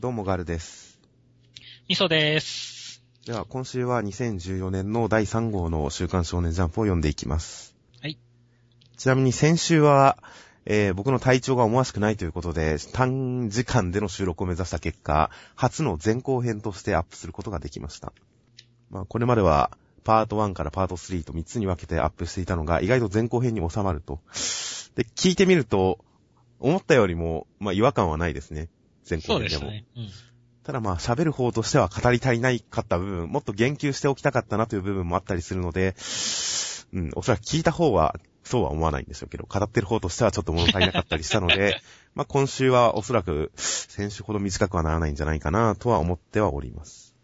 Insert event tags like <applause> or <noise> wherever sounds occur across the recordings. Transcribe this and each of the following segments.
どうもガルです。みそです。では、今週は2014年の第3号の週刊少年ジャンプを読んでいきます。はい。ちなみに先週は、えー僕の体調が思わしくないということで、短時間での収録を目指した結果、初の前後編としてアップすることができました。まあ、これまでは、パート1からパート3と3つに分けてアップしていたのが、意外と前後編に収まると。で、聞いてみると、思ったよりも、まあ、違和感はないですね。前後編でも。そうでしたね。うん。ただまあ喋る方としては語り足りないかった部分、もっと言及しておきたかったなという部分もあったりするので、うん、おそらく聞いた方はそうは思わないんでしょうけど、語ってる方としてはちょっと物足りなかったりしたので、<laughs> まあ今週はおそらく先週ほど短くはならないんじゃないかなとは思ってはおります。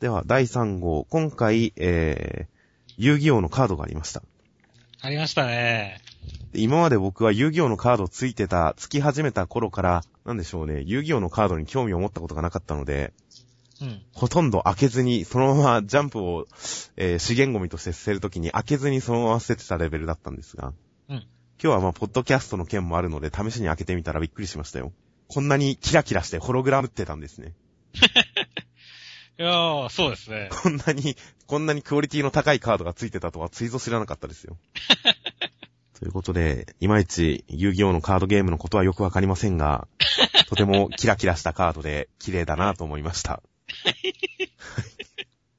では第3号、今回、えー、遊戯王のカードがありました。ありましたね。で今まで僕は遊戯王のカードついてた、つき始めた頃から、なんでしょうね、遊戯王のカードに興味を持ったことがなかったので、うん。ほとんど開けずに、そのまま <laughs> ジャンプを、えー資源ゴミとして捨てるときに開けずにそのまま捨ててたレベルだったんですが、うん。今日はまあ、ポッドキャストの件もあるので、試しに開けてみたらびっくりしましたよ。こんなにキラキラしてホログラムってたんですね。<laughs> いやー、そうですね。こんなに、こんなにクオリティの高いカードがついてたとはついぞ知らなかったですよ。<laughs> ということで、いまいち遊戯王のカードゲームのことはよくわかりませんが、<laughs> とてもキラキラしたカードで綺麗だなと思いました。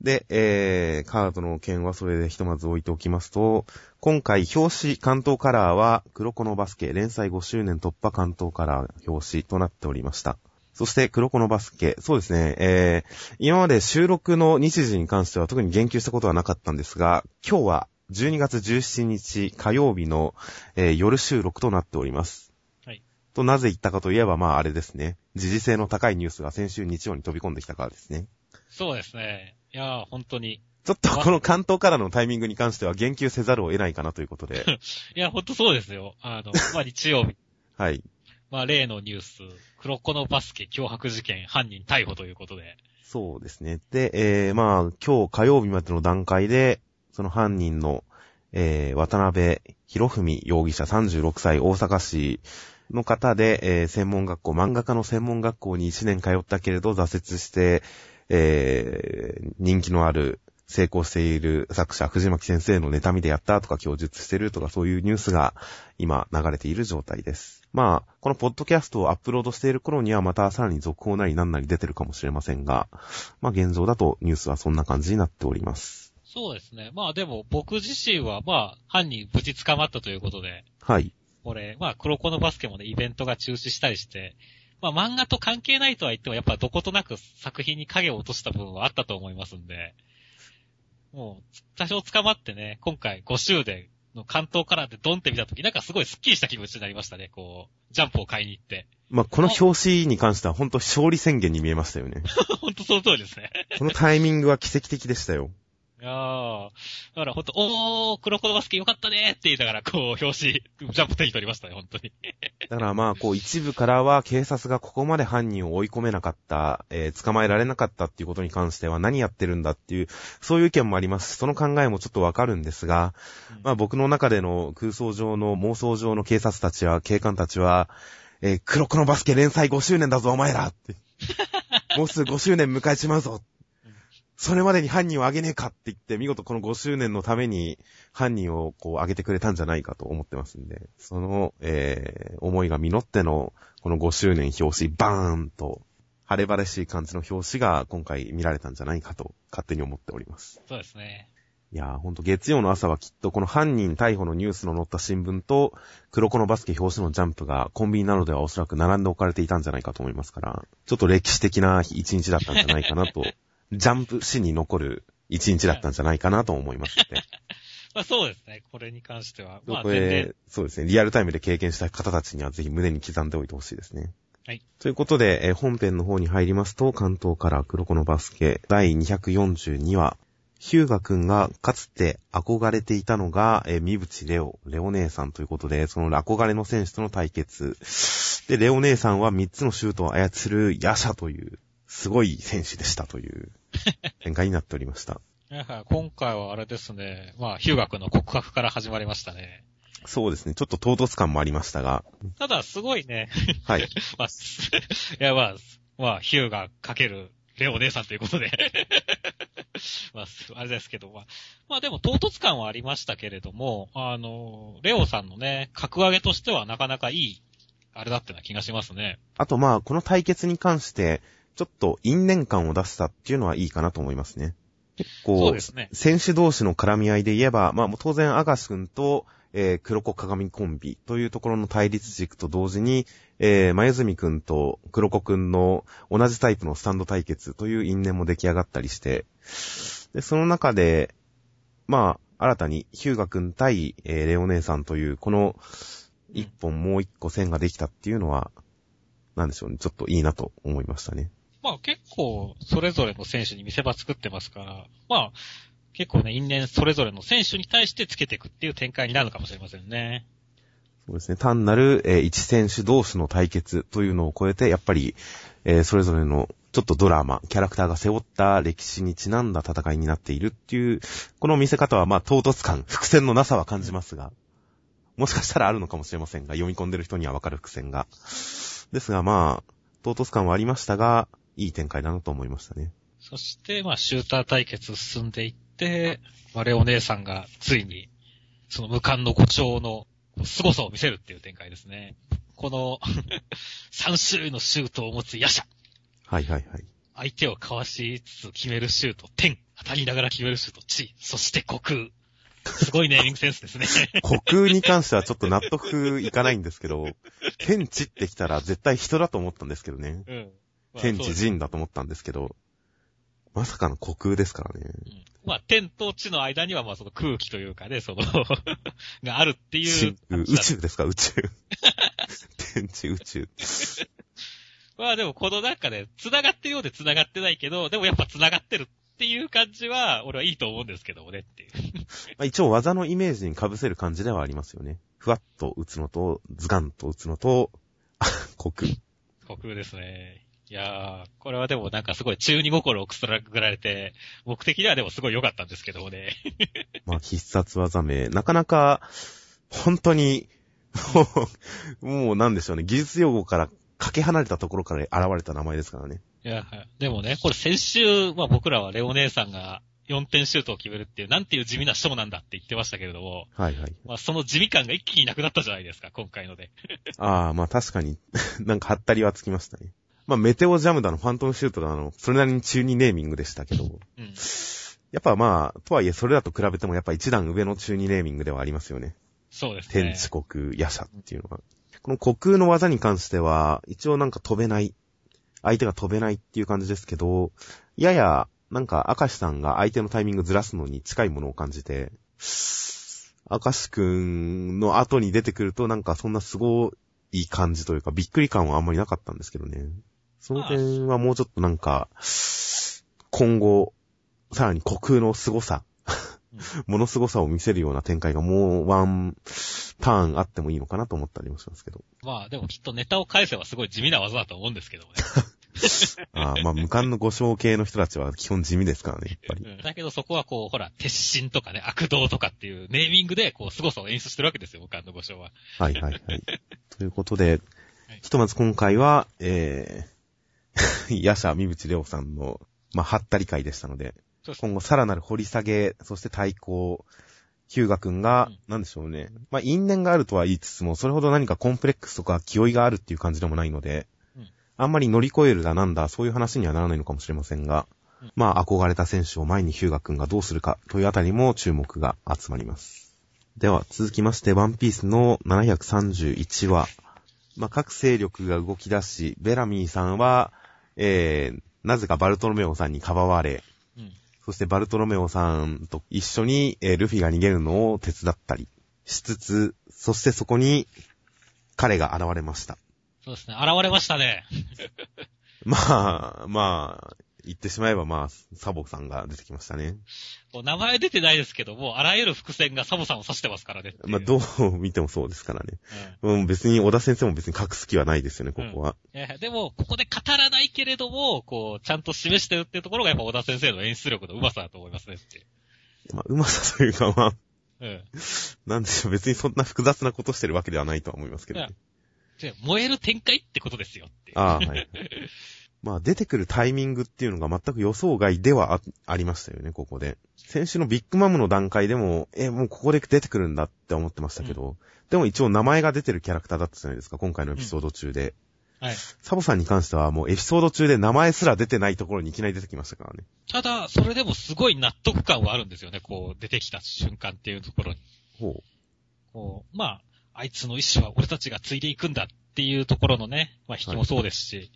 で、えー、カードの件はそれでひとまず置いておきますと、今回表紙関東カラーは黒子のバスケ連載5周年突破関東カラー表紙となっておりました。そして黒子のバスケ、そうですね、えー、今まで収録の日時に関しては特に言及したことはなかったんですが、今日は12月17日火曜日の、えー夜収録となっております。はい。と、なぜ言ったかといえば、まああれですね。時事性の高いニュースが先週日曜に飛び込んできたからですね。そうですね。いやー、本当に。ちょっとこの関東からのタイミングに関しては言及せざるを得ないかなということで。<laughs> いや、本当そうですよ。あの、<laughs> まあ、日曜日。はい。まあ、例のニュース、黒子のバスケ脅迫事件、犯人逮捕ということで。そうですね。で、えー、まあ、今日火曜日までの段階で、その犯人の、えー、渡辺博文容疑者36歳大阪市の方で、えー、専門学校、漫画家の専門学校に1年通ったけれど挫折して、えー、人気のある、成功している作者、藤巻先生の妬みでやったとか供述してるとかそういうニュースが今流れている状態です。まあ、このポッドキャストをアップロードしている頃にはまたさらに続報なりなんなり出てるかもしれませんが、まあ現状だとニュースはそんな感じになっております。そうですね。まあ、でも、僕自身は、まあ、犯人無事捕まったということで、はい。これ、まあ、黒子のバスケもね、イベントが中止したりして、まあ、漫画と関係ないとは言っても、やっぱどことなく作品に影を落とした部分はあったと思いますんで、もう、多少捕まってね、今回5周年の関東からでドンって見たとき、なんかすごいスッキリした気持ちになりましたね、こう、ジャンプを買いに行って。まあこの表紙に関しては本当勝利宣言に見えましたよね。ほんとその通りですね。このタイミングは奇跡的でしたよ。いやー、だからほんと、おー、黒子のバスケよかったねーって言いながら、こう、表紙、ジャンプ手に取りましたね、本当に。だからまあ、こう一部からは警察がここまで犯人を追い込めなかった、えー捕まえられなかったっていうことに関しては何やってるんだっていう、そういう意見もありますし。その考えもちょっとわかるんですが、まあ僕の中での空想上の妄想上の警察たちは、警官たちは、えー黒子のバスケ連載5周年だぞお前らって。<laughs> もうすぐ5周年迎えちまうぞ。それまでに犯人をあげねえかって言って、見事この5周年のために犯人をこうあげてくれたんじゃないかと思ってますんで、その、えー、思いが実っての、この5周年表紙、バーンと、晴れ晴れしい感じの表紙が今回見られたんじゃないかと勝手に思っております。そうですね。いやーほんと月曜の朝はきっとこの犯人逮捕のニュースの載った新聞と黒子のバスケ表紙のジャンプがコンビニなどではおそらく並んで置かれていたんじゃないかと思いますから、ちょっと歴史的な一日だったんじゃないかなと、ジャンプ史に残る一日だったんじゃないかなと思いますので、<laughs> まあそうですね、これに関しては。まあこれ、そうですね、リアルタイムで経験した方たちにはぜひ胸に刻んでおいてほしいですね。はい。ということで、えー本編の方に入りますと、関東から黒子のバスケ第242話、ヒューガくんがかつて憧れていたのが、えー、三淵レオ、レオ姉さんということで、その憧れの選手との対決。で、レオ姉さんは3つのシュートを操るヤシャという、すごい選手でしたという <laughs> 展開になっておりました。今回はあれですね、まあ、ヒューガ君の告白から始まりましたね。そうですね。ちょっと唐突感もありましたが。ただ、すごいね、はい。<laughs> まあ、すいや、まあ、まあ、ヒューがかけるレオ姉さんということで <laughs> まあ、あれですけど、まあ、まあでも唐突感はありましたけれども、あの、レオさんのね、格上げとしてはなかなかいい、あれだってな気がしますね。あとまあ、この対決に関して、ちょっと因縁感を出したっていうのはいいかなと思いますね。結構、ね、選手同士の絡み合いで言えば、まあ当然アガシ君と、えー、黒子鏡コンビというところの対立軸と同時に、えー、まゆずみくんと黒子くんの同じタイプのスタンド対決という因縁も出来上がったりして、で、その中で、まあ、新たにヒューガくん対、えー、レオ姉さんという、この一本もう一個線ができたっていうのは、なんでしょうね、ちょっといいなと思いましたね。まあ結構、それぞれの選手に見せ場作ってますから、まあ、結構ね、因縁それぞれの選手に対してつけていくっていう展開になるかもしれませんね。そうですね。単なる、えー、一選手同士の対決というのを超えて、やっぱり、えー、それぞれのちょっとドラマ、キャラクターが背負った歴史にちなんだ戦いになっているっていう、この見せ方はまあ唐突感、伏線のなさは感じますが、もしかしたらあるのかもしれませんが、読み込んでる人にはわかる伏線が。ですがまあ、唐突感はありましたが、いい展開だなと思いましたね。そして、まあ、シューター対決進んでいって、我レお姉さんがついに、その無冠の誇張の凄さを見せるっていう展開ですね。この <laughs> 3種類のシュートを持つヤシャ。はいはいはい。相手をかわしつつ決めるシュート、天。当たりながら決めるシュート、地。そして虚空。すごいネーミングセンスですね。<laughs> 虚空に関してはちょっと納得いかないんですけど、天地ってきたら絶対人だと思ったんですけどね。うん。まあ、天地人だと思ったんですけど、まさかの虚空ですからね。うん、まあ、天と地の間には、まあ、その空気というかね、その <laughs> があるっていう。宇宙ですか、宇宙。<laughs> 天地宇宙。<laughs> まあでもこの中で、繋がってるようで繋がってないけど、でもやっぱ繋がってるっていう感じは、俺はいいと思うんですけどもねっていう。まあ一応技のイメージに被せる感じではありますよね。ふわっと打つのと、ズガンと打つのと、虚空。虚空ですね。いやー、これはでもなんかすごい中二心をくすらぐられて、僕的にはでもすごい良かったんですけどもね。<laughs> まあ必殺技名、なかなか、本当に、もう、もうなんでしょうね、技術用語からかけ離れたところから現れた名前ですからね。いや、でもね、これ先週、まあ僕らはレオ姉さんが4点シュートを決めるっていう、なんていう地味なショーなんだって言ってましたけれども。はいはい。まあその地味感が一気になくなったじゃないですか、今回ので。ああ、まあ確かに、<laughs> なんかハったりはつきましたね。まあ、メテオジャムだの、ファントムシュートだの、それなりに中二ネーミングでしたけど、うん、やっぱまあ、とはいえそれだと比べてもやっぱ一段上の中二ネーミングではありますよね。そうですね。天地国、夜叉っていうのは。この虚空の技に関しては、一応なんか飛べない、相手が飛べないっていう感じですけど、やや、なんか、明石さんが相手のタイミングずらすのに近いものを感じて、明石くんの後に出てくるとなんかそんなすごい感じというか、びっくり感はあんまりなかったんですけどね。その点はもうちょっとなんか、今後、さらに虚空の凄さ、もの凄さを見せるような展開がもうワンターンあってもいいのかなと思ったりもしますけど。まあでもきっとネタを返せばすごい地味な技だと思うんですけどね。ああまあ無冠の五章系の人たちは基本地味ですからね、やっぱり。だけどそこはこう、ほら、鉄心とかね、悪道とかっていうネーミングでこう、凄さを演出してるわけですよ、無冠の五章は。はいはいはい。<laughs> ということで、ひとまず今回は、えー、ヤシャ、三淵レオさんの、まあ、はったり会でしたので、今後さらなる掘り下げ、そして対抗、ヒューガ君が、なんでしょうね。まあ、因縁があるとは言いつつも、それほど何かコンプレックスとか気負いがあるっていう感じでもないので、あんまり乗り越えるだなんだ、そういう話にはならないのかもしれませんが、まあ、憧れた選手を前にヒューガ君がどうするかというあたりも注目が集まります。では、続きまして、ワンピースの731話。まあ、各勢力が動き出し、ベラミーさんは、えー、なぜかバルトロメオさんにかばわれ、うん、そしてバルトロメオさんと一緒に、えー、ルフィが逃げるのを手伝ったりしつつ、そしてそこに彼が現れました。そうですね、現れましたね。<laughs> まあ、まあ、言ってしまえばまあ、サボさんが出てきましたね。名前出てないですけども、あらゆる伏線がサボさんを指してますからね。まあ、どう見てもそうですからね。うん、別に、小田先生も別に隠す気はないですよね、ここは。うん、でも、ここで語らないけれども、こう、ちゃんと示してるっていうところがやっぱ小田先生の演出力の上手さだと思いますねって。まあ、上手さというかまあ、うん。なんでしょう、別にそんな複雑なことしてるわけではないとは思いますけどね。燃える展開ってことですよって。ああ、はい。まあ出てくるタイミングっていうのが全く予想外ではあありましたよね、ここで。先週のビッグマムの段階でも、え、もうここで出てくるんだって思ってましたけど、でも一応名前が出てるキャラクターだったじゃないですか、今回のエピソード中で。はい。サボさんに関してはもうエピソード中で名前すら出てないところにいきなり出てきましたからね。ただ、それでもすごい納得感はあるんですよね、こう、出てきた瞬間っていうところに。ほこう、まあ、あいつの意志は俺たちが継いでいくんだっていうところのね、まあ引きもそうですし、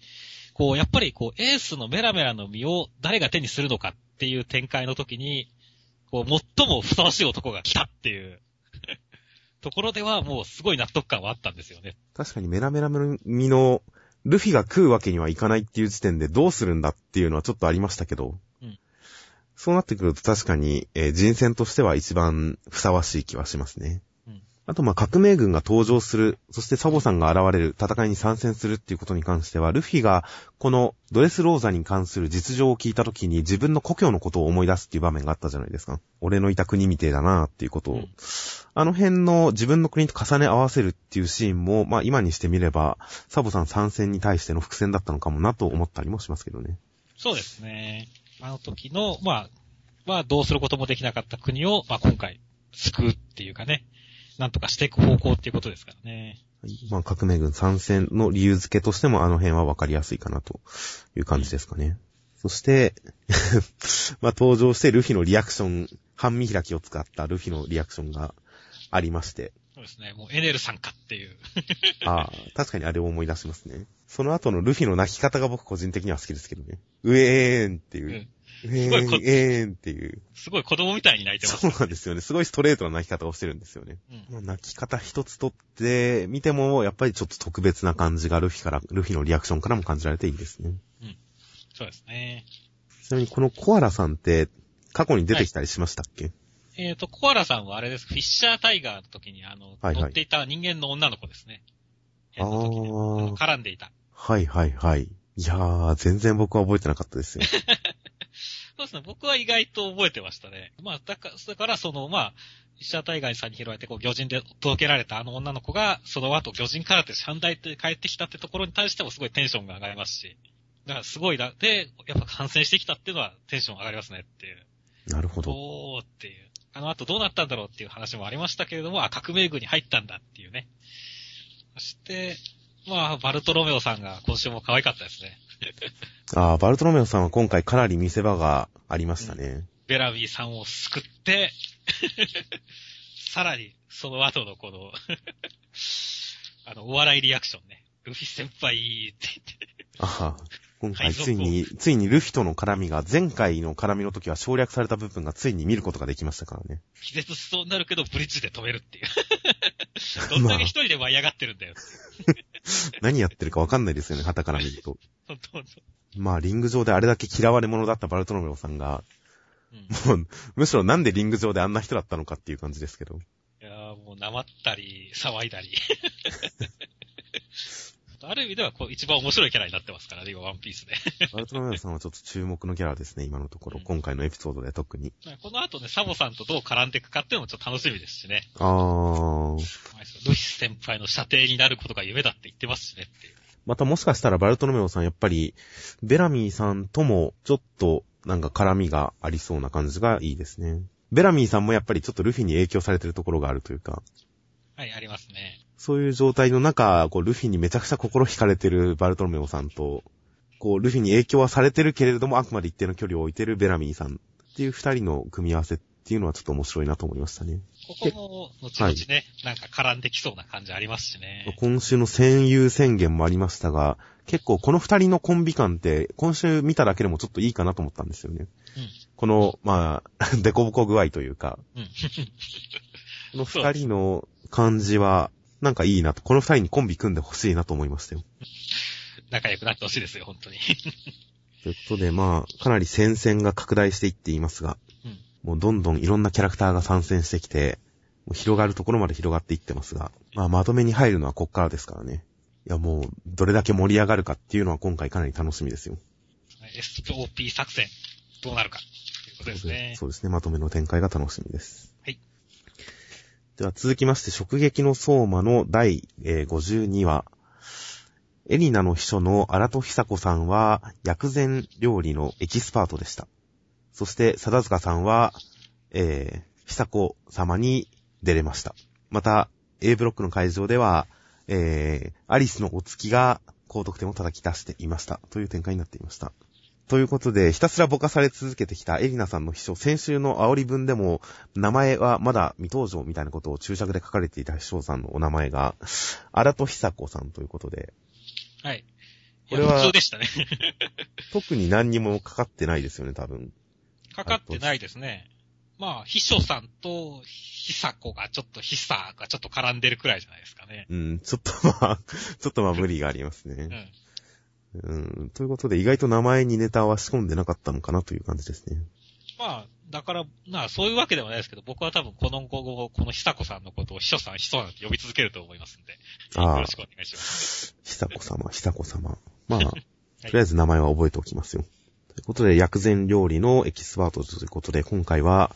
こう、やっぱりこう、エースのメラメラの実を誰が手にするのかっていう展開の時に、こう、最もふさわしい男が来たっていう <laughs> ところではもうすごい納得感はあったんですよね。う。確かにメラメラの実の、ルフィが食うわけにはいかないっていう時点でどうするんだっていうのはちょっとありましたけど、うんそうなってくると確かに、えー人選としては一番ふさわしい気はしますね。うんあと、まあ、革命軍が登場する、そしてサボさんが現れる、戦いに参戦するっていうことに関しては、ルフィが、このドレスローザに関する実情を聞いたときに自分の故郷のことを思い出すっていう場面があったじゃないですか。俺のいた国みてえだなっていうことを。うんあの辺の自分の国と重ね合わせるっていうシーンも、まあ今にしてみれば、サボさん参戦に対しての伏線だったのかもなと思ったりもしますけどね。そうですね。あの時の、まあ、まあ、どうすることもできなかった国を、まあ今回、救うっていうかね、なんとかしていく方向っていうことですからね。まあ革命軍参戦の理由付けとしてもあの辺はわかりやすいかなという感じですかね。そして、<laughs> まあ登場してルフィのリアクション、半見開きを使ったルフィのリアクションがありまして、そうですね。もうエネルさんかっていう。<laughs> ああ、確かにあれを思い出しますね。その後のルフィの泣き方が僕個人的には好きですけどね。ウェーンっていうう。ん。すごいこウェーンっていう。すごい子供みたいに泣いてます。そうなんですよね。すごいストレートな泣き方をしてるんですよね。うん。まあ泣き方一つとって見ても、やっぱりちょっと特別な感じがルフィから、ルフィのリアクションからも感じられていいですね。そうですね。ちなみにこのコアラさんって過去に出てきたりしましたっけ、えっ、と、コアラさんはあれです。フィッシャータイガーの時に、あの、はいはい乗っていた人間の女の子ですね。あーあの絡んでいた。はいはいはい。いやー、全然僕は覚えてなかったですよ。<laughs> すね。僕は意外と覚えてましたね。まあ、だから、だからその、まあ、フィッシャータイガーさんに拾われて、こう、魚人で届けられたあの女の子が、その後、魚人からって三大で帰ってきたってところに対してもすごいテンションが上がりますし。だからすごいだ、で、やっぱ感染してきたっていうのはテンション上がりますねっていう。なるほど。おーっていう。あの後どうなったんだろうっていう話もありましたけれども、あ、革命軍に入ったんだっていうね。そして、まあ、バルトロメオさんが今週も可愛かったですね。<laughs> あー、バルトロメオさんは今回かなり見せ場がありましたね。ベラビーさんを救って、<laughs> さらに、その後のこの、<laughs> あの、お笑いリアクションね。ルフィ先輩って言って。ああ、今回ついに、ついにルフィとの絡みが、前回の絡みの時は省略された部分がついに見ることができましたからね。気絶しそうになるけど、ブリッジで止めるっていう。<laughs> どんだけ一人で舞い上がってるんだよ。<laughs> 何やってるかわかんないですよね、旗から見ると。ほんとほんと。まあ、リング上であれだけ嫌われ者だったバルトロメオさんが、うん。もう、むしろなんでリング上であんな人だったのかっていう感じですけど。いやーもう、なまったり、騒いだり。<laughs> ある意味では、こう、一番面白いキャラになってますからね、今、ワンピースで。バルトロメオさんはちょっと注目のキャラですね、今のところ。うん今回のエピソードで特に。この後ね、サボさんとどう絡んでいくかっていうのもちょっと楽しみですしね。あー。ルフィ先輩の射程になることが夢だって言ってますしねっていう。またもしかしたらバルトロメオさんやっぱり、ベラミーさんともちょっとなんか絡みがありそうな感じがいいですね。ベラミーさんもやっぱりちょっとルフィに影響されてるところがあるというか、はい、ありますね。そういう状態の中、こう、ルフィにめちゃくちゃ心惹かれてるバルトロメオさんと、こう、ルフィに影響はされてるけれども、あくまで一定の距離を置いてるベラミーさんっていう二人の組み合わせっていうのはちょっと面白いなと思いましたね。ここも、後々ね、なんか絡んできそうな感じありますしね。今週の戦友宣言もありましたが、結構この二人のコンビ感って、今週見ただけでもちょっといいかなと思ったんですよね。うん。この、まあ、<laughs> デコボコ具合というか、うん。この二人の感じは、なんかいいなと、この二人にコンビ組んでほしいなと思いましたよ。仲良くなってほしいですよ、本当に。ということで、まあ、かなり戦線が拡大していっていますが、うん。もうどんどんいろんなキャラクターが参戦してきて、もう広がるところまで広がっていってますが、まあ、まとめに入るのはこっからですからね。いや、もう、どれだけ盛り上がるかっていうのは今回かなり楽しみですよ。SOP 作戦、どうなるか、ということですね。そうですね。まとめの展開が楽しみです。では続きまして、直撃の相馬の第、52話。エリナの秘書の荒戸久子さんは薬膳料理のエキスパートでした。そして、貞塚さんは、えー、久子様に出れました。また、A ブロックの会場では、えー、アリスのお月が高得点を叩き出していました。という展開になっていました。ということで、ひたすらぼかされ続けてきたエリナさんの秘書、先週の煽り文でも、名前はまだ未登場みたいなことを注釈で書かれていた秘書さんのお名前が、荒戸久子さんということで、はい。これはでしたね。<laughs> 特に何にもかかってないですよね、多分。かかってないですね。まあ、秘書さんと、久子がちょっと、久がちょっと絡んでるくらいじゃないですかね。うん、ちょっとまあ、ちょっとまあ無理がありますうね。ん。うん、ということで、意外と名前にネタは仕込んでなかったのかなという感じですね。まあ、だから、まあ、そういうわけではないですけど、僕は多分この後、この久子さんのことを秘書さん、秘書さんって呼び続けると思いますんで、ああよろしくお願いします。久子様、久子様。まあ、<laughs> とりあえず名前は覚えておきますよ。ということで、薬膳料理のエキスパートということで、今回は、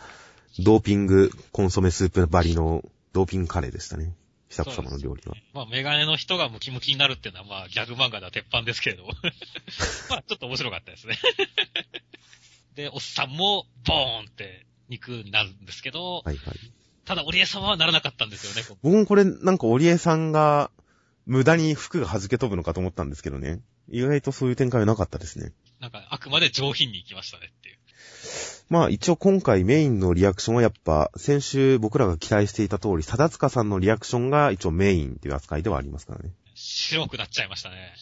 ドーピングコンソメスープバリのドーピングカレーでしたね。久子様の料理は。まあ、メガネの人がムキムキになるっていうのは、まあ、ギャグ漫画では鉄板ですけれども。<laughs> まあ、ちょっと面白かったですね。<laughs> で、おっさんも、ボーンって肉になるんですけど、はいはい。ただ、オリエ様はならなかったんですよね。僕もこれ、なんか、オリエさんが、無駄に服が弾け飛ぶのかと思ったんですけどね。意外とそういう展開はなかったですね。なんか、あくまで上品に行きましたねっていう。まあ一応今回メインのリアクションはやっぱ先週僕らが期待していた通り、貞塚さんのリアクションが一応メインっていう扱いではありますからね。白くなっちゃいましたね。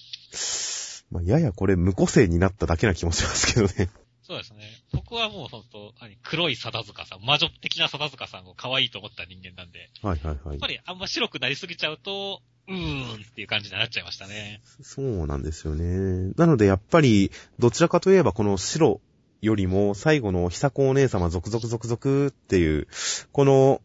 まあややこれ無個性になっただけな気もしますけどね。そうですね。僕はもう本当、何黒い貞塚さん、魔女的な貞塚さんを可愛いと思った人間なんで、はいはいはいやっぱ。りあんま白くなりすぎちゃうと、うーんっていう感じになっちゃいましたね。そうなんですよね。なのでやっぱりどちらかといえばこの白よりも最後の久子お姉様続々続々っていう、この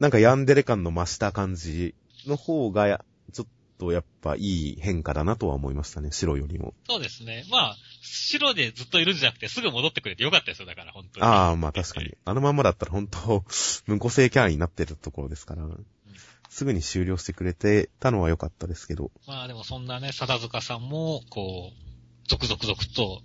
なんかヤンデレ感の増した感じの方がちょっとやっぱいい変化だなとは思いましたね。白よりも。そうですね。まあ、白でずっといるんじゃなくてすぐ戻ってくれてよかったですよ、だから本当に。ああ、まあ確かに。あのまんまだったら本当、無個性キャラになってるところですから、すぐに終了してくれてたのは良かったですけど。まあでもそんなね、貞塚さんも、こう、続々々と、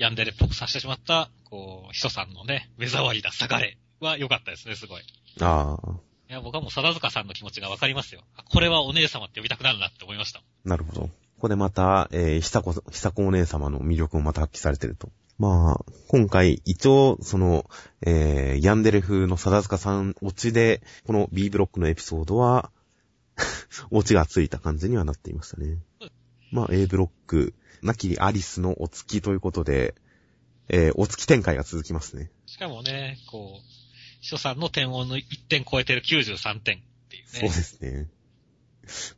ヤンデレっぽくさせてしまった、こう、秘書さんのね、目障りだ、下がれは良かったですね、すごい。いああ、や、僕はもう貞塚さんの気持ちがわかりますよ。あこれはお姉様って呼びたくなるなって思いました。なるほど。ここでまた、えー、久子、久子お姉様の魅力もまた発揮されてると。まあ、今回、一応、その、えー、ヤンデレ風の貞塚さんオチで、この B ブロックのエピソードは、<laughs> オチがついた感じにはなっていましたね。まあ、A ブロック、なきりアリスのお月ということで、えー、お月展開が続きますね。しかもね、こう、秘書さんの点を1点超えてる93点っていうそうね。ですね。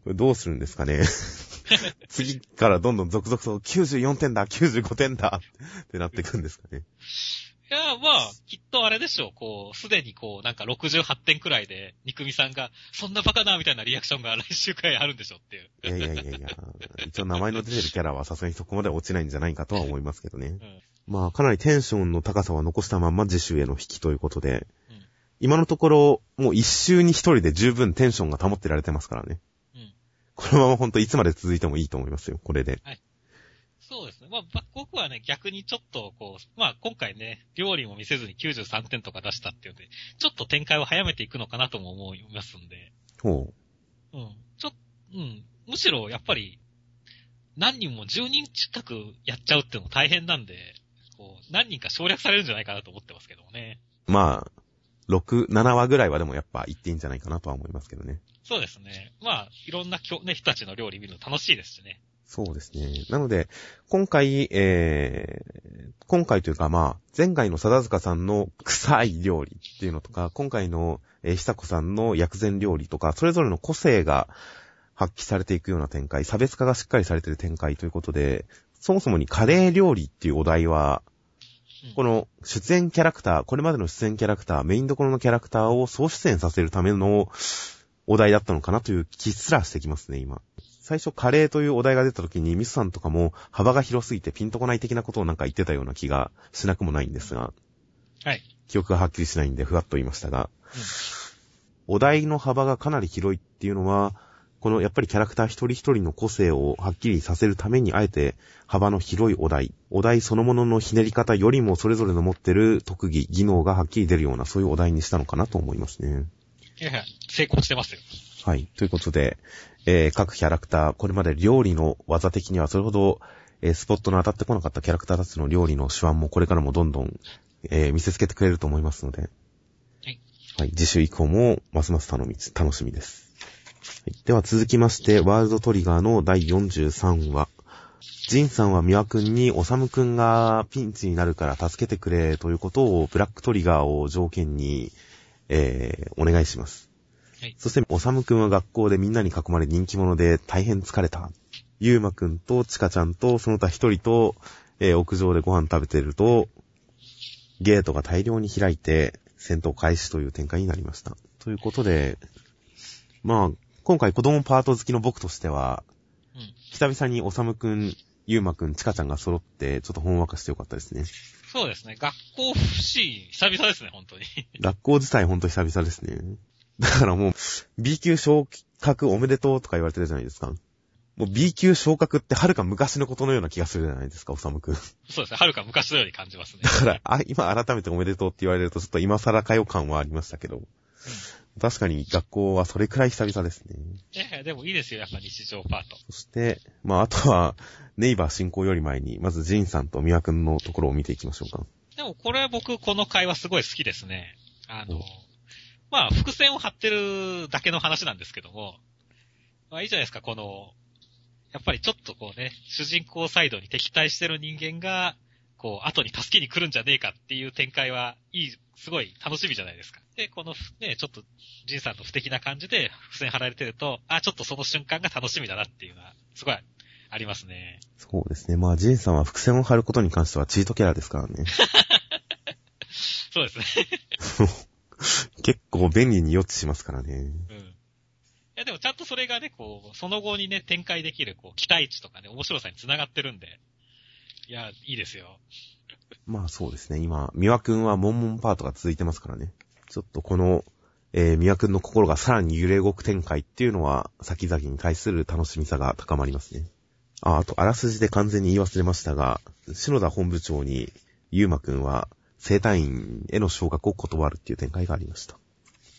これどうするんですかね。<laughs> 次からどんどん続々と94点だ、95点だってなってくんですかね。いや、まあ、きっとあれでしょう、こう、すでにこう、なんか68点くらいで、肉みさんが、そんなバカなみたいなリアクションが来週くらいあるんでしょっていう。いやいやいやいや、一応名前の出てるキャラはさすがにそこまで落ちないんじゃないかとは思いますけどね。うん。まあ、かなりテンションの高さは残したまんま次週への引きということで、うん今のところ、もう一週に一人で十分テンションが保ってられてますからね。うん。このままほんといつまで続いてもいいと思いますよ、これで。そうですね。まあ、ば僕はね、逆にちょっと、こう、まあ、今回ね、料理も見せずに93点とか出したっていうんで、ちょっと展開を早めていくのかなとも思いますんで、ほうん。ちょ、うん。むしろ、やっぱり、何人も10人近くやっちゃうっていうのも大変なんで、こう、何人か省略されるんじゃないかなと思ってますけどもね。う。まあ、6、7話ぐらいはでもやっぱ言っていいんじゃないかなとは思いますけどね。そうですね。まあ、いろんなね、人たちの料理見るの楽しいですしね。そうですね。なので、今回、えー、今回というかまあ、前回の貞塚さんの臭い料理っていうのとか、今回の、えー、久子さんの薬膳料理とか、それぞれの個性が発揮されていくような展開、差別化がしっかりされている展開ということで、そもそもにカレー料理っていうお題は、うんこの出演キャラクター、これまでの出演キャラクター、メインどころのキャラクターを総出演させるためのお題だったのかなという気すらしてきますね、今。最初カレーというお題が出た時にミスさんとかも幅が広すぎてピンとこない的なことをなんか言ってたような気がしなくもないんですが、はい。記憶がはっきりしないんでふわっと言いましたが、うんお題の幅がかなり広いっていうのは、このやっぱりキャラクター一人一人の個性をはっきりさせるために、あえて幅の広いお題、お題そのもののひねり方よりもそれぞれの持ってる特技、技能がはっきり出るような、そういうお題にしたのかなと思いますね。いやいや、成功してますよ。はい。ということで、えー各キャラクター、これまで料理の技的にはそれほど、えースポットの当たってこなかったキャラクターたちの料理の手腕もこれからもどんどん、えー見せつけてくれると思いますので、はい。はい。次週以降も、ますます頼み、楽しみです。はい、では続きまして、ワールドトリガーの第43話。ジンさんはミワ君に、オサム君がピンチになるから助けてくれということを、ブラックトリガーを条件に、えー、お願いします。はいそして、オサム君は学校でみんなに囲まれ人気者で大変疲れた。ユーマ君とチカちゃんとその他一人と、えー屋上でご飯食べてると、ゲートが大量に開いて、戦闘開始という展開になりました。ということで、まあ、今回子供パート好きの僕としては、うん。久々にオサムくん、ユーマくん、チカちゃんが揃って、ちょっとほんわかしてよかったですね。そうですね。学校不死、久々ですね、本当に。学校自体ほんと久々ですね。だからもう、B 級昇格おめでとうとか言われてるじゃないですか。もう B 級昇格ってはるか昔のことのような気がするじゃないですか、オサムくん。そうですね。はるか昔のように感じますねだ。から、あ、今改めておめでとうって言われると、ちょっと今更かよ感はありましたけど。確かに学校はそれくらい久々ですね。いやいや、でもいいですよ、やっぱ日常パート。そして、まあ、あとは、ネイバー進行より前に、まずジンさんとミワくんのところを見ていきましょうか。でもこれ僕、この会話すごい好きですね。あのお、まあ、伏線を張ってるだけの話なんですけども、まあいいじゃないですか、この、やっぱりちょっとこうね、主人公サイドに敵対してる人間が、こう、後に助けに来るんじゃねえかっていう展開は、いい、すごい楽しみじゃないですか。で、このね、ちょっと、ジンさんの不敵な感じで伏線張られてると、あ、ちょっとその瞬間が楽しみだなっていうのは、すごいありますね。そうですね。まあ、ジンさんは伏線を張ることに関してはチートキャラですからね。<laughs> そうですね。<laughs> 結構便利に予知しますからね。うん。いや、でもちゃんとそれがね、こう、その後にね、展開できる、こう、期待値とかね、面白さに繋がってるんで、いや、いいですよ。まあそうですね。今、ミワくんはモンモンパートが続いてますからね。ちょっとこの、えー、ミワくんの心がさらに揺れ動く展開っていうのは、先々に対する楽しみさが高まりますね。あ、あと、あらすじで完全に言い忘れましたが、篠田本部長に、ゆうまくんは、生体院への昇格を断るっていう展開がありました。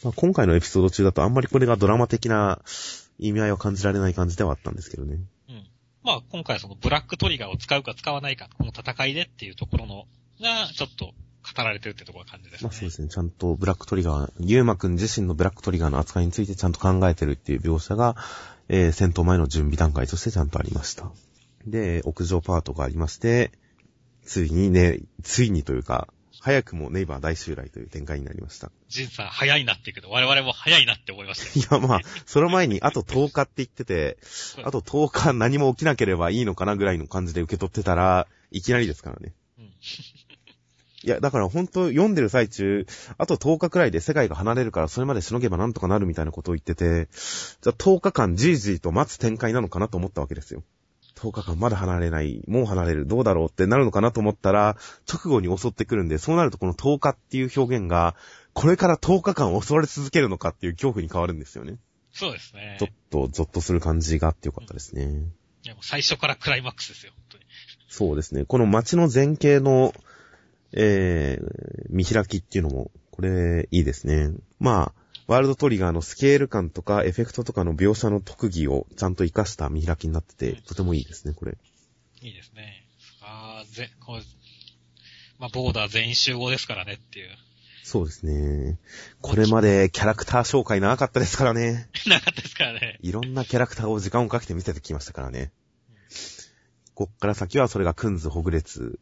まあ、今回のエピソード中だとあんまりこれがドラマ的な意味合いを感じられない感じではあったんですけどね。うん。まあ、今回そのブラックトリガーを使うか使わないか、この戦いでっていうところの、が、ちょっと語られてるってところが感じですね。まあそうですね。ちゃんとブラックトリガー、ゆうまくん自身のブラックトリガーの扱いについてちゃんと考えてるっていう描写が、えー戦闘前の準備段階としてちゃんとありました。で、屋上パートがありまして、ついにね、ついにというか、早くもネイバー大襲来という展開になりました。ジンさん早いなって言うけど、我々も早いなって思いましたよ。<laughs> いや、まあ、その前にあと10日って言ってて、あと10日何も起きなければいいのかなぐらいの感じで受け取ってたら、いきなりですからね。うん。<laughs> いや、だから本当読んでる最中、あと10日くらいで世界が離れるからそれまでしのげばなんとかなるみたいなことを言ってて、じゃあ10日間じいじいと待つ展開なのかなと思ったわけですよ。10日間まだ離れない、もう離れる、どうだろうってなるのかなと思ったら、直後に襲ってくるんで、そうなるとこの10日っていう表現が、これから10日間襲われ続けるのかっていう恐怖に変わるんですよね。そうですねちょ。っとゾッとする感じがあってよかったですね。いやもう最初からクライマックスですよ、本当に。そうですね。この街の前景の、えー、見開きっていうのも、これ、いいですね。まあ、ワールドトリガーのスケール感とかエフェクトとかの描写の特技をちゃんと活かした見開きになってて、とてもいいですね、これ。いいですね。あーぜ、こう、まあ、ボーダー全員集合ですからねっていう。そうですね。これまでキャラクター紹介長かったですからね。<laughs> なかったですからね。いろんなキャラクターを時間をかけて見せてきましたからね。こっから先はそれがクンズ、ホグレツ、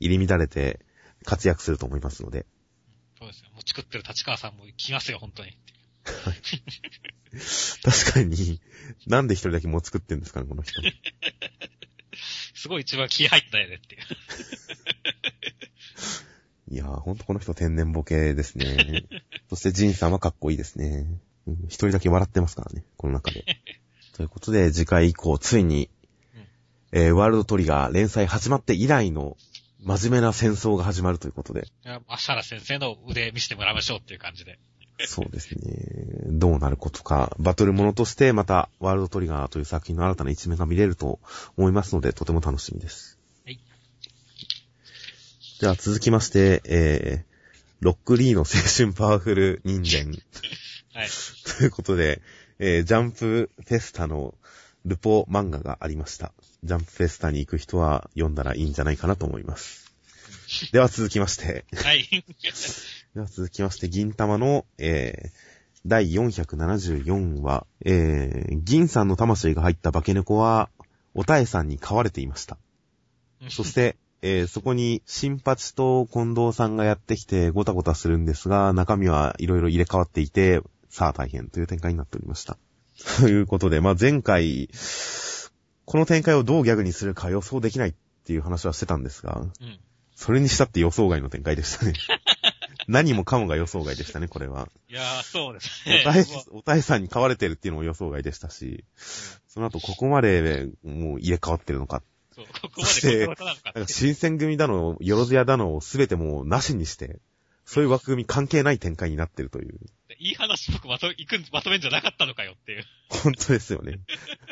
入り乱れて活躍すると思いますので。そうですよ。もう作ってる立川さんも来ますよ、本当に。確かに、なんで一人だけもう作ってんですかね、この人。<laughs> すごい一番気入ったよねっていう。<laughs> いやー、ほんとこの人天然ボケですね。そしてジンさんはかっこいいですね。うん一人だけ笑ってますからね、この中で。<laughs> ということで、次回以降、ついに、えーワールドトリガー連載始まって以来の真面目な戦争が始まるということで。いや、アシャラ先生の腕見せてもらいましょうっていう感じで。そうですね。どうなることか、バトルものとしてまたワールドトリガーという作品の新たな一面が見れると思いますので、とても楽しみです。はい。じゃあ続きまして、えー、ロックリーの青春パワフル人間 <laughs> はい。ということで、えー、ジャンプフェスタのルポ漫画がありました。ジャンプフェスタに行く人は読んだらいいんじゃないかなと思います。では続きまして、はい。<laughs> では続きまして、銀玉の、えー、第474話、えー、銀さんの魂が入った化け猫は、おたえさんに飼われていました。そして、えー、そこに、新八と近藤さんがやってきて、ごたごたするんですが、中身はいろいろ入れ替わっていて、さあ大変という展開になっておりました。<laughs> ということで、まあ、前回、この展開をどうギャグにするか予想できないっていう話はしてたんですが、うん。それにしたって予想外の展開でしたね。<laughs> 何もかもが予想外でしたね、これは。いやー、そうですおね。たえおたえさんに飼われてるっていうのも予想外でしたし、その後ここまでもう入れ替わってるのか。そう、ここまでなのか新選組だの、よろずやだのをすべてもうなしにして、そういう枠組み関係ない展開になってるという。いい話僕まと、行くん、まとめんじゃなかったのかよっていう。本当ですよね。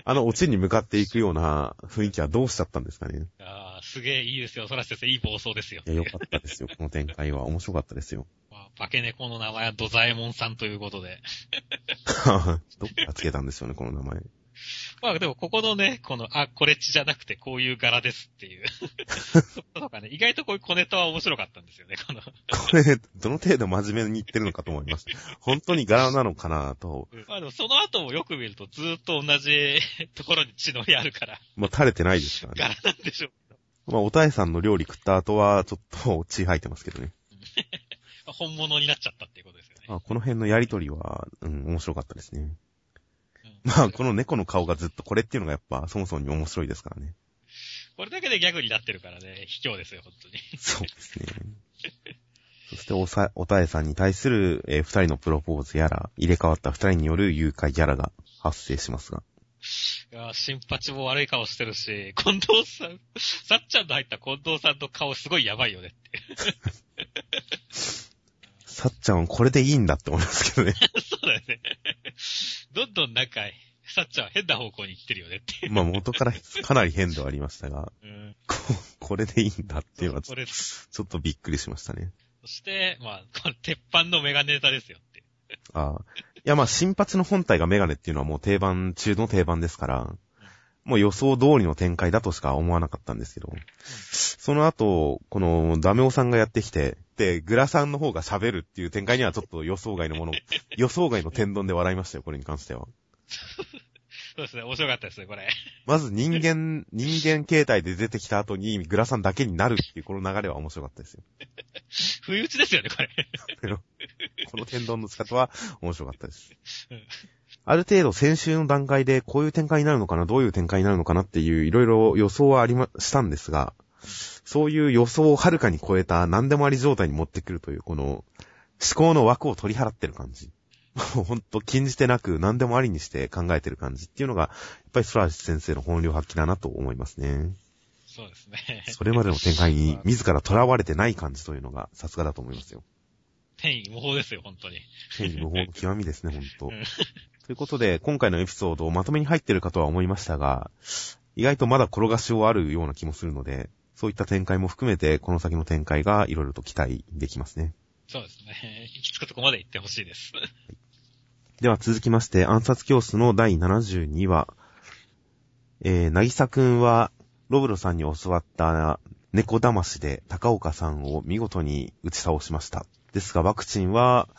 あのオチに向かっていくような雰囲気はどうしちゃったんですかね。いやー、すげえいいですよ。そら先生、いい暴走ですよ。いや、よかったですよ。この展開は面白かったですよ。まあ、化け猫の名前はドザエモンさんということで。<laughs> どっからつけたんでしょうね、この名前。まあでも、ここのね、この、あ、これ血じゃなくてこういう柄ですっていう。<laughs> とかね、意外とこういう小ネタは面白かったんですよね、この。これ、どの程度真面目に言ってるのかと思います。本当に柄なのかなと。まあでも、その後もよく見るとずーっと同じ <laughs> ところに血のりあるから、まあ、垂れてないですからね。柄なんでしょう。まあ、おたえさんの料理食った後は、ちょっと血吐いてますけどね。<laughs> 本物になっちゃったっていうことですよね。まあ、この辺のやりとりは、うん、面白かったですね。うんまあ、この猫の顔がずっとこれっていうのがやっぱ、そもそもに面白いですからね。これだけでギャグになってるからね、卑怯ですよ、本当に。そうですね。そしておさ、おたえさんに対する、えー二人のプロポーズやら、入れ替わった二人による誘拐やらが発生しますが。いやー、新八も悪い顔してるし、近藤さん、さっちゃんの入った近藤さんの顔すごいやばいよねって。<laughs> さっちゃんはこれでいいんだって思いますけどね。<laughs> そうだよね。どんどんなんか、さっちゃんは変な方向に行ってるよねって。まあ、元からかなり変ではありましたが、うん。ここれでいいんだっていうのはちょっとびっくりしましたね。そして、まあ、鉄板のメガネネタですよって。ああ。いや、まあ、新八の本体がメガネっていうのはもう定番中の定番ですから、もう予想通りの展開だとしか思わなかったんですけど、その後、このダメオさんがやってきて、で、グラさんの方が喋るっていう展開にはちょっと予想外のもの、<laughs> 予想外の天丼で笑いましたよ、これに関しては。そうですね、面白かったですね、これ。まず人間、人間形態で出てきた後にグラさんだけになるっていうこの流れは面白かったですよ。<laughs> 不意打ちですよね、これ。<laughs> この天丼の仕方は面白かったですうん。ある程度先週の段階でこういう展開になるのかな、どういう展開になるのかなっていういろいろ予想はありましたんですが、そういう予想をはるかに超えた何でもあり状態に持ってくるというこの思考の枠を取り払ってる感じ。もうほんと禁じてなく何でもありにして考えてる感じっていうのが、やっぱりスラーシ先生の本領発揮だなと思いますね。そうですね。それまでの展開に <laughs> 自ら囚われてない感じというのがさすがだと思いますよ。天意無法ですよ、本当に。天意無法の極みですね、ほんと。うんということで、今回のエピソードをまとめに入ってるかとは思いましたが、意外とまだ転がしをあるような気もするので、そういった展開も含めて、この先の展開がいろいろと期待できますね。そうですね。行き着くとこまで行ってほしいです。では続きまして、暗殺教室の第72話。えー、なぎさくんは、ロブロさんに教わった猫騙しで高岡さんを見事に打ち倒しました。ですが、ワクチンは、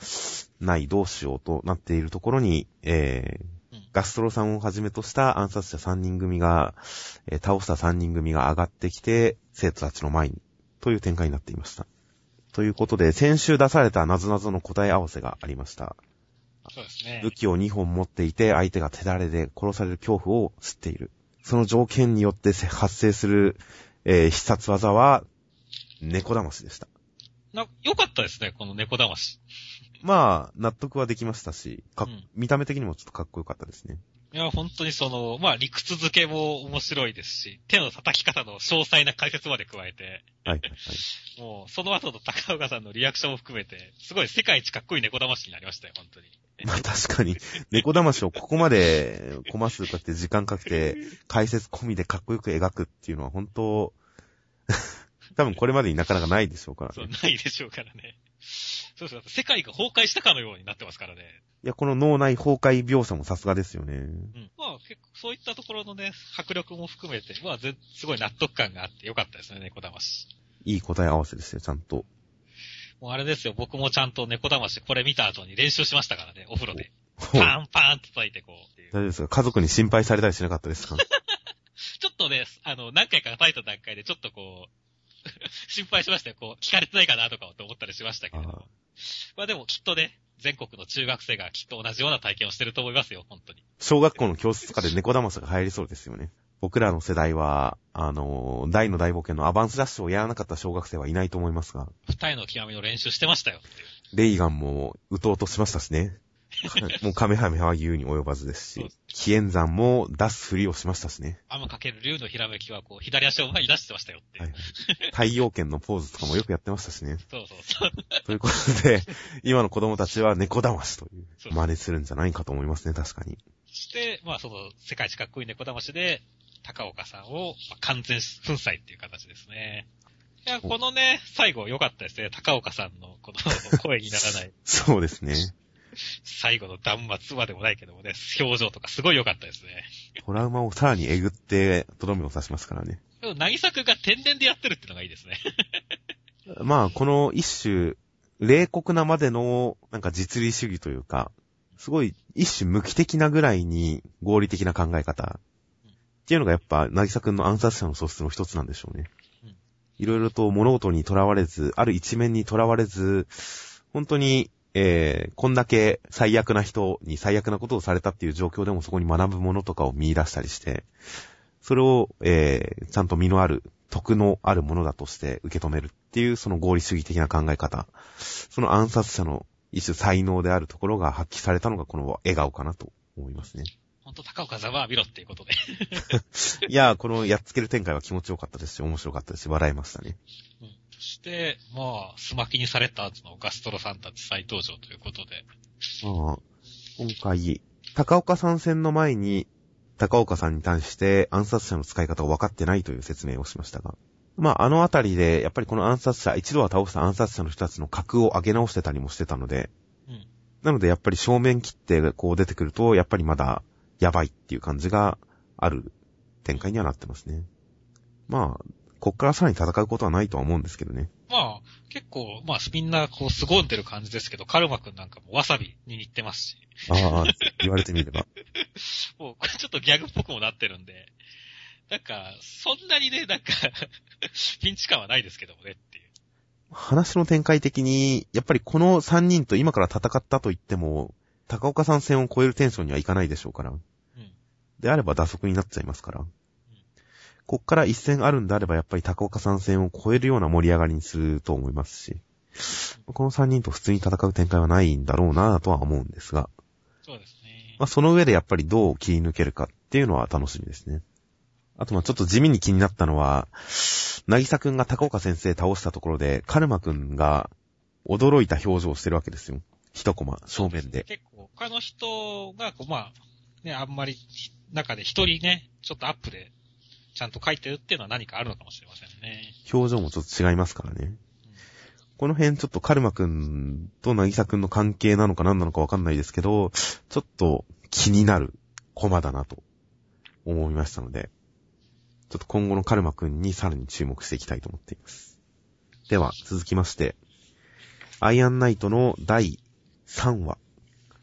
ない、どうしようとなっているところに、えーうんガストロさんをはじめとした暗殺者3人組が、えー倒した3人組が上がってきて、生徒たちの前に、という展開になっていました。ということで、先週出された謎々の答え合わせがありました。そうですね武。器を2本持っていて、相手が手だれで殺される恐怖を知っている。その条件によってせ発生する、えー必殺技は、猫騙しでした。な、良かったですね、この猫騙し。まあ、納得はできましたし、かっうん見た目的にもちょっとかっこよかったですね。いや、本当にその、まあ、理屈付けも面白いですし、手の叩き方の詳細な解説まで加えて、はい、はい、はい。もう、その後の高岡さんのリアクションも含めて、すごい世界一かっこいい猫魂になりましたよ、本当に。まあ確かに、<laughs> 猫魂をここまでコマ数かけて時間かけて解説込みでかっこよく描くっていうのは本当、多分これまでになかなかないでしょうからそう、ね。ないでしょうからね。そうそう、世界が崩壊したかのようになってますからね。いや、この脳内崩壊描写もさすがですよね。うん。まあ、結構、そういったところのね、迫力も含めて、まあ、ぜすごい納得感があってよかったですね、猫魂。いい答え合わせですよ、ちゃんと。もうあれですよ、僕もちゃんと猫魂これ見た後に練習しましたからね、お風呂で。パンパンと叩いてこう。大丈夫ですか？家族に心配されたりしなかったですか？<laughs> ちょっとね、あの、何回か叩いた段階でちょっとこう、<laughs> 心配しましたよ。こう、聞かれてないかなとかって思ったりしましたけれど。<laughs> まあでもきっとね、全国の中学生がきっと同じような体験をしてると思いますよ、本当に。小学校の教室とかで猫騙しが入りそうですよね。僕らの世代は、あの、大の大冒険のアバンスダッシュをやらなかった小学生はいないと思いますが、二重の極みの練習してましたよ。レイガンも撃とうとしましたしね。<laughs> もうカメハメハは言うに及ばずですそうし、紀元山も出すふりをしましたしね。アムかける竜のひらめきはこう、左足を前に出してましたよって。はいはい、太陽圏のポーズとかもよくやってましたしね。そうそうそう。ということで、今の子供たちは猫騙しという真似するんじゃないかと思いますね、確かに。そして、まあその、世界一かっこいい猫騙しで、高岡さんを、まあ完全粉砕っていう形ですね。いや、このね、最後良かったですね。高岡さんのこの <laughs> 声にならない、そうですね。最後の断末までもないけどもね、表情とかすごい良かったですね。トラウマをさらにえぐって、とどめを刺しますからね。でも、なぎさくが天然でやってるってのがいいですね。<laughs> まあ、この一種、冷酷なまでの、なんか実利主義というか、すごい一種無機的なぐらいに合理的な考え方。っていうのがやっぱ、なぎさくんの暗殺者の素質の一つなんでしょうねうん。いろいろと物事に囚われず、ある一面に囚われず、本当に、えー、こんだけ最悪な人に最悪なことをされたっていう状況でもそこに学ぶものとかを見出したりして、それを、えー、ちゃんと身のある、徳のあるものだとして受け止めるっていう、その合理主義的な考え方。その暗殺者の一種才能であるところが発揮されたのがこの笑顔かなと思いますね。ほんと、高岡ざまあ見ろっていうことで。<laughs> いやー、このやっつける展開は気持ちよかったですし、面白かったですし、笑いましたね。うんそして、まあ、スマキにされた後のガストロさんたち再登場ということで。まあ、今回、高岡参戦の前に、高岡さんに対して暗殺者の使い方を分かってないという説明をしましたが、まあ、あのあたりで、やっぱりこの暗殺者、一度は倒した暗殺者の人たちの格を上げ直してたりもしてたので、うん。なのでやっぱり正面切ってこう出てくると、やっぱりまだやばいっていう感じがある展開にはなってますね。まあ、こっからさらに戦うことはないとは思うんですけどね。まあ、結構、まあ、みんな、こう、凄んでる感じですけど、カルマくんなんかもわさびに似てますし、ああ、言われてみれば。<laughs> もう、これちょっとギャグっぽくもなってるんで、なんか、そんなにね、なんか、<laughs> ピンチ感はないですけどもねっていう。話の展開的に、やっぱりこの3人と今から戦ったと言っても、高岡さん戦を超えるテンションにはいかないでしょうから。うん。であれば打足になっちゃいますから。こっから一戦あるんであればやっぱり高岡さん戦を超えるような盛り上がりにすると思いますし、この3人と普通に戦う展開はないんだろうなとは思うんですが、そうですね。まあ、その上でやっぱりどう切り抜けるかっていうのは楽しみですね。あとまあちょっと地味に気になったのは、なぎさくんが高岡先生倒したところで、カルマくんが驚いた表情をしてるわけですよ。一コマ、正面で。結構、他の人が、こう、まあ、ね、あんまり、中で一人ね、ちょっとアップで、ちゃんと書いてるっていうのは何かあるのかもしれませんね。表情もちょっと違いますからね。この辺ちょっとカルマくんとなぎさくんの関係なのか何なのかわかんないですけど、ちょっと気になるコマだなと思いましたので、ちょっと今後のカルマくんにさらに注目していきたいと思っています。では、続きまして、アイアンナイトの第3話。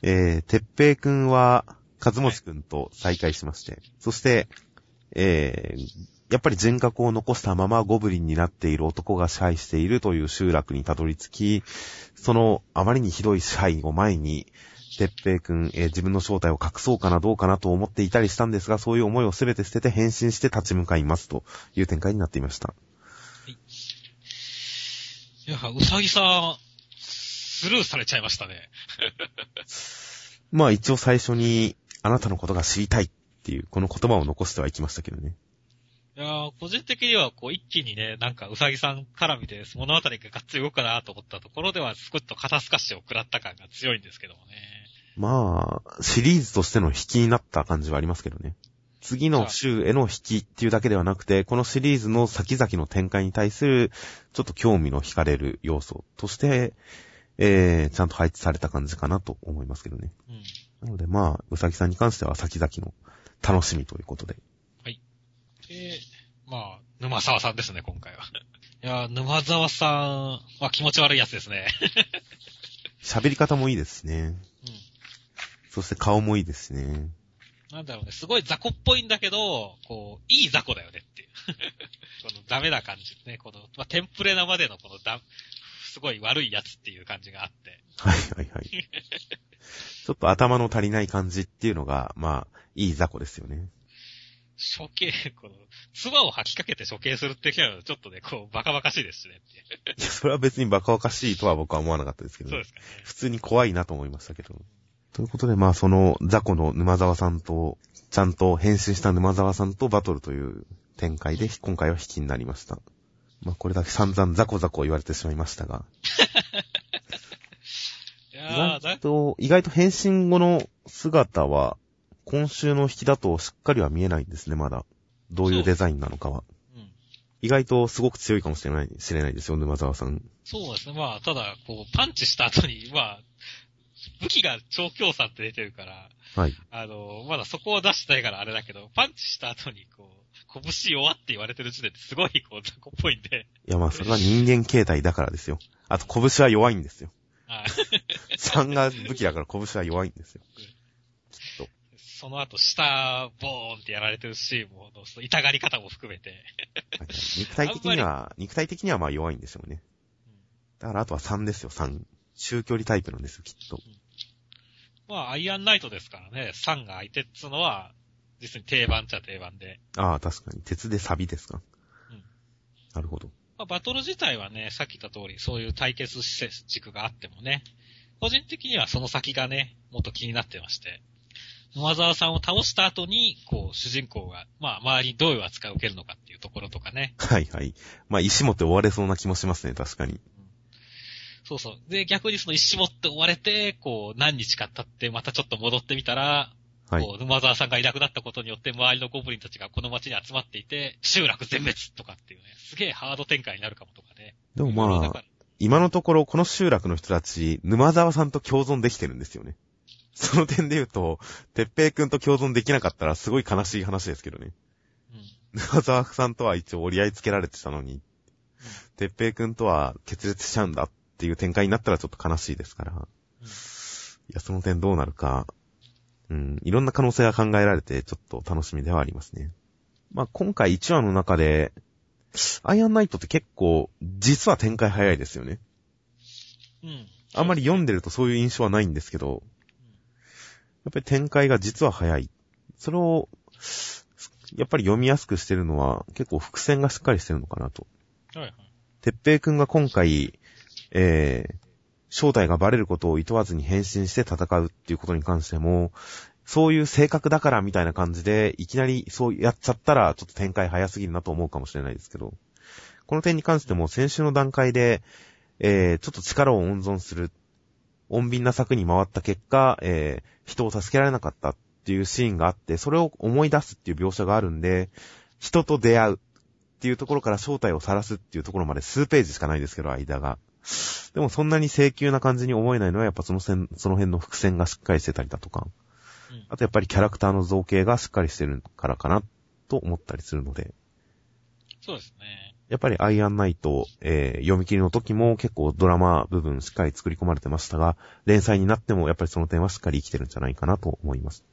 えー、てっぺいくんは、かずもちくんと再会しまして、そして、えー、やっぱり人格を残したままゴブリンになっている男が支配しているという集落にたどり着き、そのあまりにひどい支配を前に、てっぺいくん、えー自分の正体を隠そうかなどうかなと思っていたりしたんですが、そういう思いをすべて捨てて変身して立ち向かいますという展開になっていました。いや、うさぎさん、スルーされちゃいましたね。<laughs> まあ一応最初にあなたのことが知りたいっていう、この言葉を残してはいきましたけどね。いやー個人的には、こう、一気にね、なんか、うさぎさん絡みで物語ががっつり動くかなと思ったところでは、少しと肩透かしを食らった感が強いんですけどもね。まあ、シリーズとしての引きになった感じはありますけどね。次の週への引きっていうだけではなくて、このシリーズの先々の展開に対する、ちょっと興味の惹かれる要素として、えー、ちゃんと配置された感じかなと思いますけどね。うん。なのでまあ、うさぎさんに関しては先々の楽しみということで。で、まあ、沼沢さんですね、今回は。いやー、沼沢さんは気持ち悪いやつですね。<laughs> 喋り方もいいですしね。うん。そして顔もいいですしね。なんだろうね、すごい雑魚っぽいんだけど、こう、いい雑魚だよねっていう。<laughs> このダメな感じね、この、まあ、テンプレなまでのこのだ、すごい悪いやつっていう感じがあって。はいはいはい。<laughs> ちょっと頭の足りない感じっていうのが、まあ、いい雑魚ですよね。処刑、この、唾を吐きかけて処刑するっていうのはちょっとね、こう、バカバカしいですしねっていや、それは別にバカバカしいとは僕は思わなかったですけど、そうですかね。普通に怖いなと思いましたけど。ということで、まあ、その雑魚の沼沢さんと、ちゃんと変身した沼沢さんとバトルという展開で、今回は引きになりました。まあ、これだけ散々ザコザコ言われてしまいましたが、<laughs> い意やー、だ外と、意外と変身後の姿は、今週の引きだとしっかりは見えないんですね、まだ。どういうデザインなのかは。うん。意外とすごく強いかもしれない、知れないですよ、沼沢さん。そうですね。まあ、ただ、こう、パンチした後に、まあ、武器が超強さって出てるから、はい。あの、まだそこを出してないからあれだけど、パンチした後に、こう、拳弱って言われてる時点ですごい、こう、雑魚っぽいんで、いや、まあ、それは人間形態だからですよ。あと、拳は弱いんですよ。はい。3が武器だから拳は弱いんですよ。きっと。その後、下、ボーンってやられてるシーンも、その痛がり方も含めて、はい肉体的には、肉体的にはまあ弱いんでしょうね。だからあとは3ですよ、3。中距離タイプなんですよ、きっと。まあ、アイアンナイトですからね、サンが相手っつうのは、実に定番っちゃ定番で。ああ、確かに。鉄でサビですか。うんなるほど。まあ、バトル自体はね、さっき言った通り、そういう対決軸があってもね、個人的にはその先がね、もっと気になってまして、沼沢さんを倒した後に、こう、主人公が、まあ、周りにどういう扱いを受けるのかっていうところとかね。はいはい。まあ、石持って追われそうな気もしますね、確かに。そうそう。で、逆にその一絞って追われて、こう、何日か経って、またちょっと戻ってみたら、はい。沼沢さんがいなくなったことによって、周りのゴブリンたちがこの町に集まっていて、集落全滅とかっていうね、すげえハード展開になるかもとかね。でもまあ今のところこの集落の人たち、沼沢さんと共存できてるんですよね。<laughs> その点で言うと、てっぺいくんと共存できなかったらすごい悲しい話ですけどね。うん。沼沢さんとは一応折り合いつけられてたのに、てっぺいくんとは決裂しちゃうんだっていう展開になったらちょっと悲しいですから。いや、その点どうなるか、うん、いろんな可能性が考えられて、ちょっと楽しみではありますね。まあ、今回1話の中で、アイアンナイトって結構、実は展開早いですよね。うん。あんまり読んでるとそういう印象はないんですけど、やっぱり展開が実は早い。それを、やっぱり読みやすくしてるのは、結構伏線がしっかりしてるのかなと。はいはい。てっぺいくんが今回、えー、正体がバレることを厭わずに変身して戦うっていうことに関しても、そういう性格だからみたいな感じで、いきなりそうやっちゃったら、ちょっと展開早すぎるなと思うかもしれないですけど、この点に関しても先週の段階で、えー、ちょっと力を温存する、穏便な策に回った結果、えー、人を助けられなかったっていうシーンがあって、それを思い出すっていう描写があるんで、人と出会うっていうところから正体を晒すっていうところまで数ページしかないですけど、間が。でもそんなに請求な感じに思えないのはやっぱその線、その辺の伏線がしっかりしてたりだとか、うんあとやっぱりキャラクターの造形がしっかりしてるからかなと思ったりするので、そうですね。やっぱりアイアンナイト、えー、読み切りの時も結構ドラマ部分しっかり作り込まれてましたが、連載になってもやっぱりその点はしっかり生きてるんじゃないかなと思います。